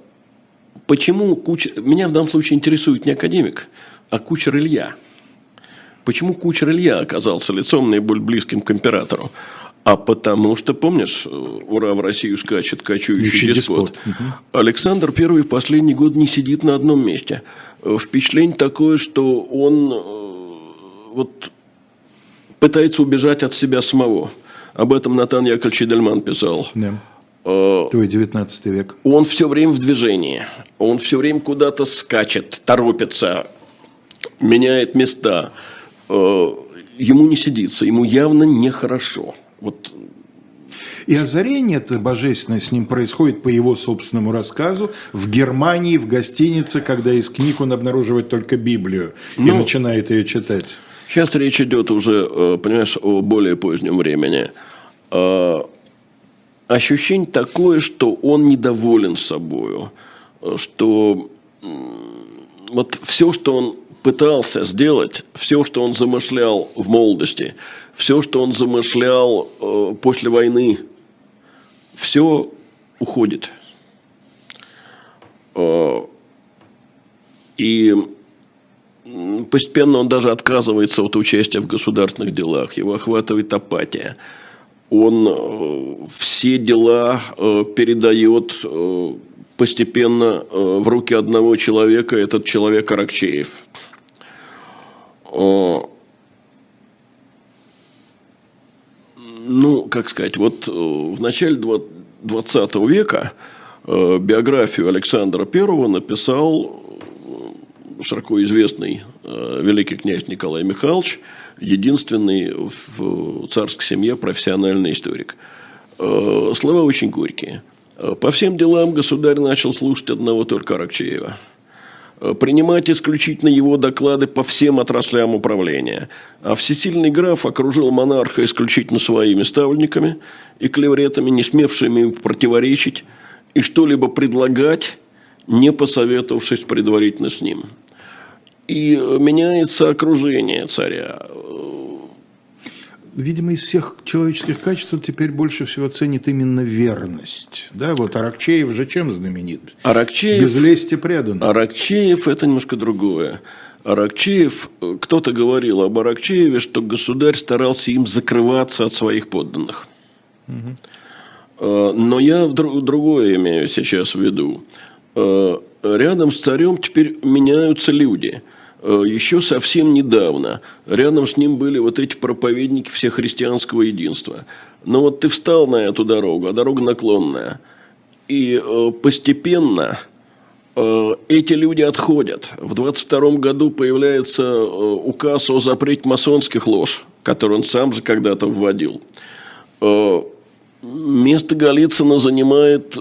Почему Кучер... Меня в данном случае интересует не академик, а Кучер Илья. Почему Кучер Илья оказался лицом наиболее близким к императору? А потому что, помнишь, ура, в Россию скачет кочующий Ющий деспот. деспот. Александр Первый в последний год не сидит на одном месте. Впечатление такое, что он э, вот пытается убежать от себя самого. Об этом Натан Яковлевич Эдельман писал. да. Э, Твой 19 век. он все время в движении, он все время куда-то скачет, торопится, меняет места. Э, Ему не сидится, ему явно нехорошо. Вот И озарение это божественное с ним происходит по его собственному рассказу в Германии, в гостинице, когда из книг он обнаруживает только Библию и Ну, начинает ее читать. Сейчас речь идет уже, э, понимаешь, о более позднем времени. Э, Ощущение такое, что он недоволен собою, что вот все, что он пытался сделать, все, что он замышлял в молодости, все, что он замышлял э, после войны, все уходит. И постепенно он даже отказывается от участия в государственных делах, его охватывает апатия. Он э, все дела э, передает э, постепенно в руки одного человека, этот человек Аракчеев. Ну, как сказать, вот в начале 20 века биографию Александра Первого написал широко известный э, великий князь Николай Михайлович, единственный в царской семье профессиональный историк. Э, Слова очень горькие. Э, По всем делам государь начал слушать одного только Аракчеева принимать исключительно его доклады по всем отраслям управления. А всесильный граф окружил монарха исключительно своими ставленниками и клевретами, не смевшими ему противоречить и что-либо предлагать, не посоветовавшись предварительно с ним. И меняется окружение царя. Видимо, из всех человеческих качеств теперь больше всего ценит именно верность. Да, вот Аракчеев же чем знаменит? Аракчеев, Без лести предан. Аракчеев – это немножко другое. Аракчеев, кто-то говорил об Аракчееве, что государь старался им закрываться от своих подданных. Э, Но я дру- другое имею сейчас в виду. Э, Рядом с царем теперь меняются люди. Э, Еще совсем недавно рядом с ним были вот эти проповедники всехристианского единства. Но вот ты встал на эту дорогу, а дорога наклонная. И э, постепенно э, эти люди отходят. В 22 году появляется указ о запрете масонских лож, который он сам же когда-то вводил. Место Голицына занимает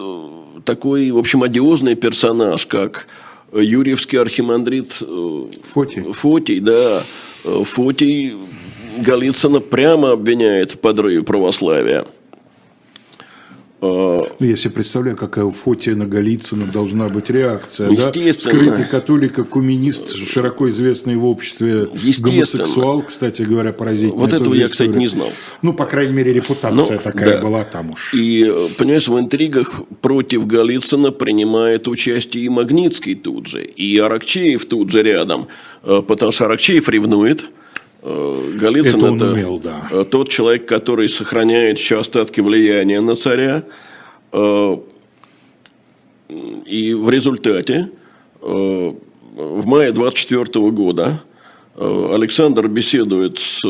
такой, в общем, одиозный персонаж, как Юрьевский архимандрит э, Фотий. Фотий, да. Э, Фотий Голицына прямо обвиняет в подрыве православия. Ну, я себе представляю, какая у Фотина Голицына должна быть реакция. Да? Естественно. Скрытый католик, коммунист, широко известный в обществе гомосексуал, кстати говоря, поразительно. Вот этого я, кстати, не знал. Ну, по крайней мере, репутация Ну, такая да. была там уж. И, э, понимаешь, в интригах против Голицына принимает участие и Магнитский тут же, и Аракчеев тут же рядом, э, потому что Аракчеев ревнует. Э, Голицын Это умел, да. э, тот человек, который сохраняет еще остатки влияния на царя. Э, И в результате в мае 24 года Александр беседует с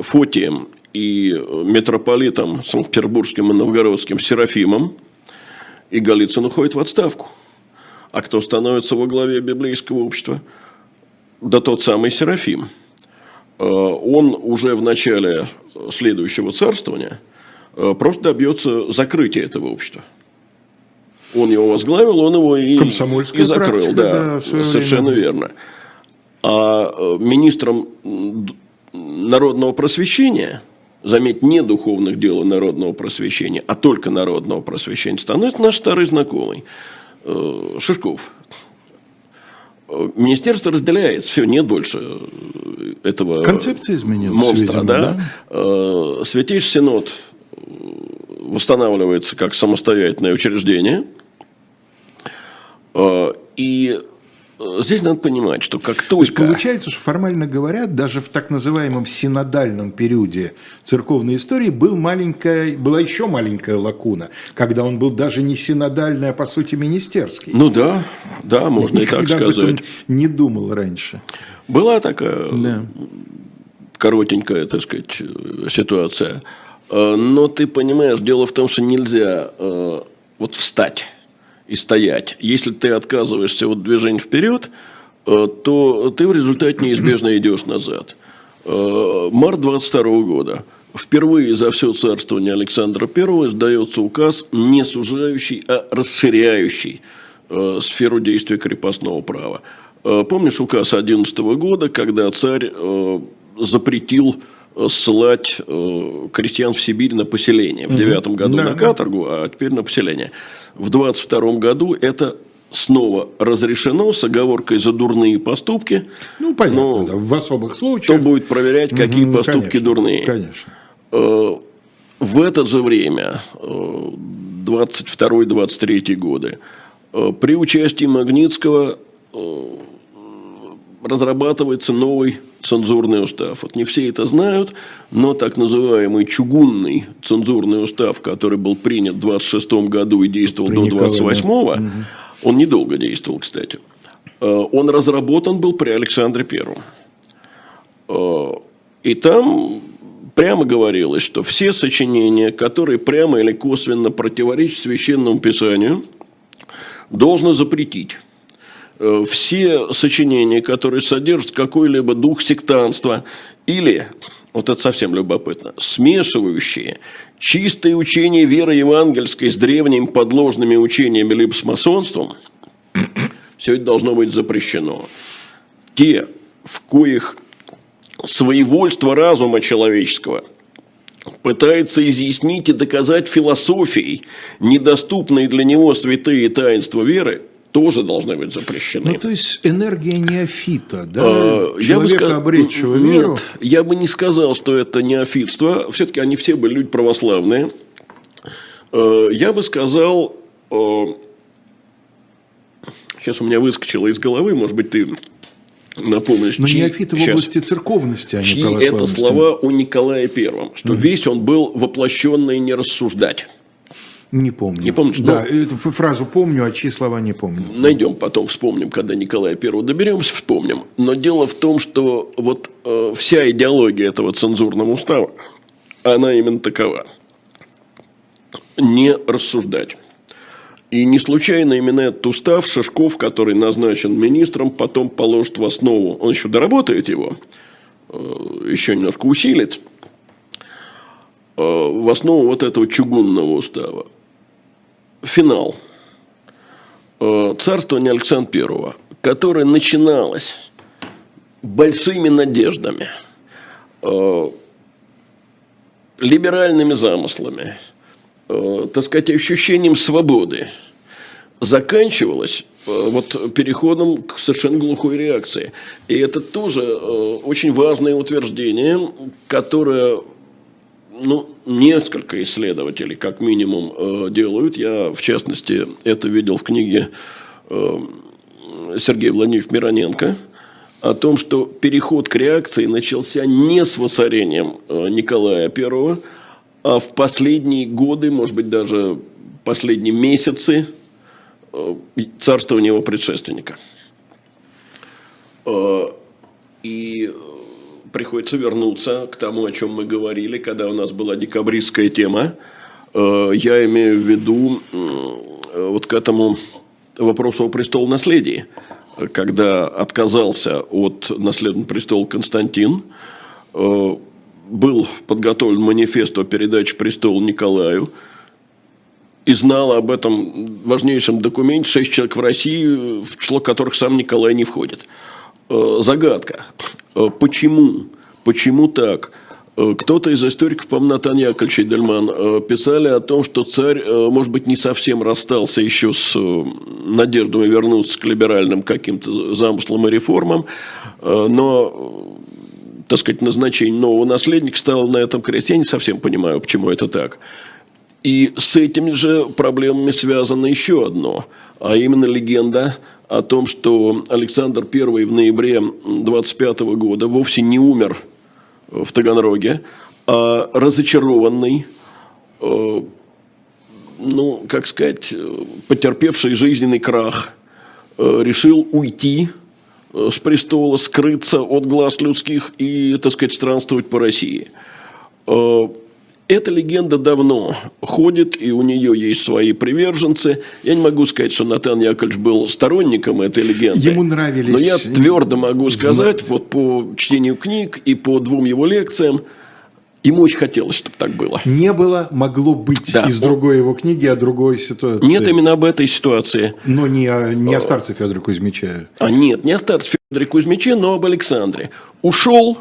Фотием и митрополитом Санкт-Петербургским и Новгородским Серафимом, и Голицын уходит в отставку. А кто становится во главе библейского общества? Да тот самый Серафим. Э, Он уже в начале следующего царствования э, просто добьется закрытия этого общества. Он его возглавил, он его и, и закрыл. практика, да, да, совершенно время. верно. А э, министром народного просвещения, заметь, не духовных дел и народного просвещения, а только народного просвещения, становится наш старый знакомый э, Шишков. Министерство разделяется, все, нет больше э, этого Концепция изменилась, монстра, видимо, да. да? Э, Святейший Синод э, восстанавливается как самостоятельное учреждение. И здесь надо понимать, что как То есть только... получается, что формально говоря, даже в так называемом синодальном периоде церковной истории был маленькая, была еще маленькая лакуна, когда он был даже не синодальный, а по сути министерский. Ну да, да, можно и так Никогда об сказать. этом не думал раньше. Была такая Да. коротенькая, так сказать, э, ситуация. Э, Но ты понимаешь, дело в том, что нельзя э, вот встать и стоять. Если ты отказываешься от движения вперед, э, то ты в результате неизбежно идешь назад. Э, Март 22 года. Впервые за все царствование Александра I издается указ, не сужающий, а расширяющий э, сферу действия крепостного права. Помнишь указ 11 года, когда царь запретил ссылать э, крестьян в Сибирь на поселение. В девятом году Да, на да. каторгу, а теперь на поселение. В 22 году это снова разрешено с оговоркой за дурные поступки. Ну, понятно, Но да, в особых кто случаях. будет проверять, какие Мгм, поступки конечно, дурные? Конечно. Э, В это же время, э, 22-23 годы, э, при участии Магнитского разрабатывается новый цензурный устав. Вот не все это знают, но так называемый чугунный цензурный устав, который был принят в 26 году и действовал При до Николае, 28 он недолго действовал, кстати. Э, Он разработан был при Александре Первом. Э, И там прямо говорилось, что все сочинения, которые прямо или косвенно противоречат священному писанию, должно запретить. Э, Все сочинения, которые содержат какой-либо дух сектанства или, вот это совсем любопытно, смешивающие чистое учение веры евангельской с древними подложными учениями либо с масонством, все это должно быть запрещено. Те, в коих своевольство разума человеческого пытается изъяснить и доказать философией недоступные для него святые таинства веры, тоже должны быть запрещены. Ну, то есть энергия неофита, да? Э, я бы сказ- обретшего веру. Нет, я бы не сказал, что это неофитство. Все-таки они все были люди православные. Э, Я бы сказал, э, сейчас у меня выскочило из головы, может быть, ты напомнишь. Но чьи- неофиты в области церковности, а не Чьи это православности. слова о Николае Первом, что весь он был воплощенный не рассуждать. Не помню. Не помнишь? Да, Ну. эту фразу помню, а чьи слова не помню. Найдем потом, вспомним, когда Николая Первого доберемся, вспомним. Но дело в том, что вот э, вся идеология этого цензурного устава, она именно такова. Не рассуждать. И не случайно именно этот устав Шишков, который назначен министром, потом положит в основу, он еще доработает его, э, еще немножко усилит, э, в основу вот этого чугунного устава. Финал э, царствования Александра Первого, которое начиналось большими надеждами, э, либеральными замыслами, э, так сказать, ощущением свободы, заканчивалось вот переходом к совершенно глухой реакции. И это тоже очень важное утверждение, которое ну, несколько исследователей, как минимум, э, делают. Я, в частности, это видел в книге э, Сергея Владимировича Мироненко о том, что переход к реакции начался не с воцарением э, Николая I, а в последние годы, может быть, даже последние месяцы царствования его предшественника. И приходится вернуться к тому, о чем мы говорили, когда у нас была декабристская тема. Э, я имею в виду вот к этому вопросу о престол наследии, когда отказался от наследного престола Константин, э, был подготовлен манифест о передаче престола Николаю, и знал об этом важнейшем документе шесть человек в России, в число которых сам Николай не входит. Э, загадка. Э, почему? Почему так? Э, кто-то из историков, по-моему, Натан Яковлевич Эдельман, писали о том, что царь, может быть, не совсем расстался еще с надеждой вернуться к либеральным каким-то замыслам и реформам, но, так сказать, назначение нового наследника стало на этом кресте. Я не совсем понимаю, почему это так. И с этими же проблемами связано еще одно, а именно легенда о том, что Александр I в ноябре 25 года вовсе не умер в Таганроге, а разочарованный, э, ну, как сказать, потерпевший жизненный крах, э, решил уйти э, с престола, скрыться от глаз людских и, так сказать, странствовать по России. Эта легенда давно ходит, и у нее есть свои приверженцы. Я не могу сказать, что Натан Яковлевич был сторонником этой легенды. Ему нравились... Но я твердо могу сказать, вот по чтению книг и по двум его лекциям, Ему очень хотелось, чтобы так было. Не было, могло быть да. из другой его книги, о другой ситуации. Нет, именно об этой ситуации. Но не о, не о старце Федоре Кузьмиче. А нет, не о старце Федоре Кузьмиче, но об Александре. Ушел,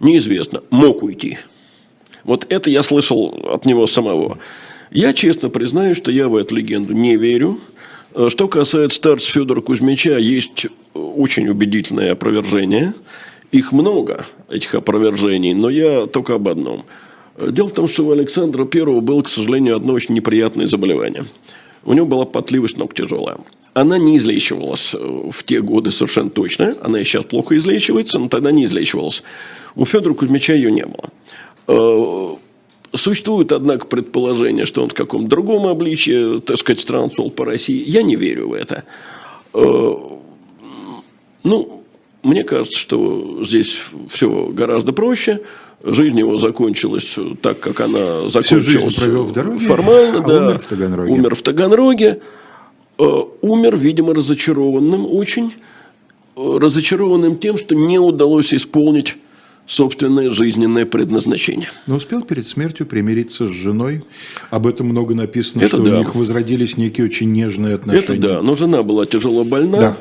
неизвестно, мог уйти. Вот это я слышал от него самого. Я честно признаю, что я в эту легенду не верю. Э, что касается старца Федора Кузьмича, есть очень убедительное опровержение. Их много, этих опровержений, но я только об одном. Дело в том, что у Александра I было, к сожалению, одно очень неприятное заболевание. У него была потливость ног тяжелая. Она не излечивалась э, в те годы совершенно точно. Она и сейчас плохо излечивается, но тогда не излечивалась. У Федора Кузьмича ее не было. Э, существует, однако, предположение, что он в каком-то другом обличии, так сказать, странствовал по России. Я не верю в это. Э, ну, мне кажется, что здесь все гораздо проще. Жизнь его закончилась так, как она закончилась. Провел в дороге, формально, а да. Умер в Таганроге. Умер в Таганроге. Э, умер, видимо, разочарованным очень. Разочарованным тем, что не удалось исполнить собственное жизненное предназначение. Но успел перед смертью примириться с женой. Об этом много написано, Это что да. у них возродились некие очень нежные отношения. Это да, но жена была тяжело больна. Да.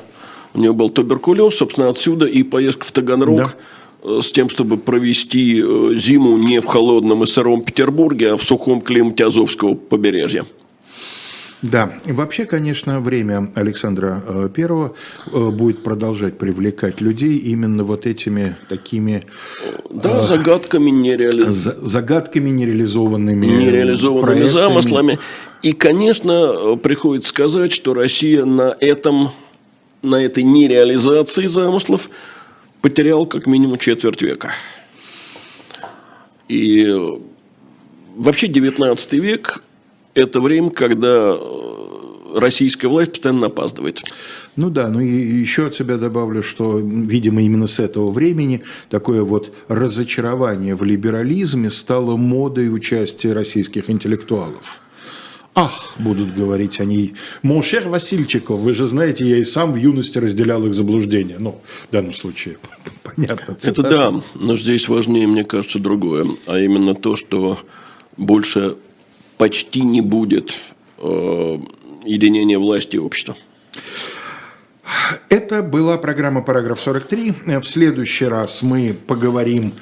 У нее был туберкулез, собственно, отсюда и поездка в Таганрог Да. э, с тем, чтобы провести э, зиму не в холодном и сыром Петербурге, а в сухом климате Азовского побережья. Да, вообще, конечно, время Александра э, Первого э, будет продолжать привлекать людей именно вот этими такими Да, загадками, нереали... за- загадками нереализованными, нереализованными проектами. замыслами. И, конечно, э, приходится сказать, что Россия на этом, на этой нереализации замыслов потеряла как минимум четверть века. И э, вообще 19 век – это время, когда э, российская власть постоянно опаздывает. Ну да, ну и еще от себя добавлю, что, видимо, именно с этого времени такое вот разочарование в либерализме стало модой участия российских интеллектуалов. Ах, будут говорить они, Mon cher Васильчиков, вы же знаете, я и сам в юности разделял их заблуждения. Ну, в данном случае, понятно. Это цитата. да, но здесь важнее, мне кажется, другое, а именно то, что больше почти не будет э, единения власти и общества. Это была программа «Параграф 43». В следующий раз мы поговорим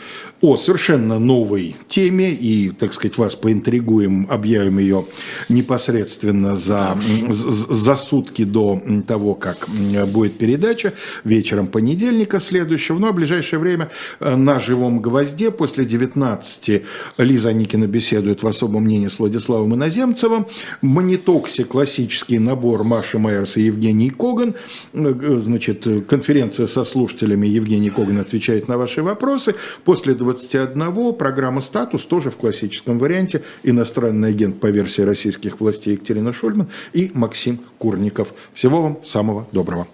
о совершенно новой теме и, так сказать, вас поинтригуем, объявим ее непосредственно за, за сутки до того, как будет передача, вечером понедельника следующего. Но в ближайшее время э, на «Живом гвозде» после 19 Лиза Никина беседует в особом мнении с Владиславом Иноземцевым. Монитоксе классический набор Маши Майерс и Евгений Коган. Э, значит, конференция со слушателями Евгений Коган отвечает на ваши вопросы. После 21 программа «Статус» тоже в классическом варианте. Иностранный агент по версии российских властей Екатерина Шульман и Максим Курников. Всего вам самого доброго.